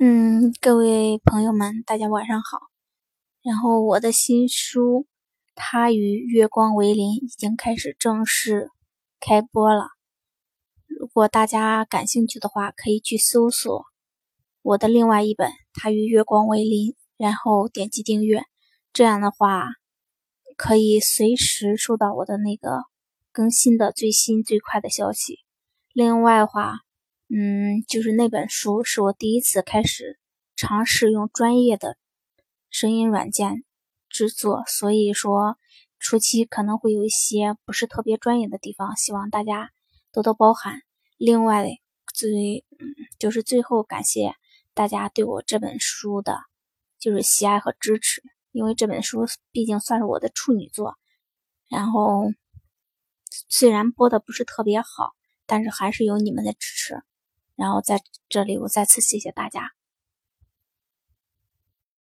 嗯，各位朋友们，大家晚上好。然后我的新书《他与月光为邻》已经开始正式开播了。如果大家感兴趣的话，可以去搜索我的另外一本《他与月光为邻》，然后点击订阅。这样的话，可以随时收到我的那个更新的最新最快的消息。另外的话，嗯，就是那本书是我第一次开始尝试用专业的声音软件制作，所以说初期可能会有一些不是特别专业的地方，希望大家多多包涵。另外，最嗯，就是最后感谢大家对我这本书的，就是喜爱和支持，因为这本书毕竟算是我的处女作，然后虽然播的不是特别好，但是还是有你们的支持。然后在这里，我再次谢谢大家。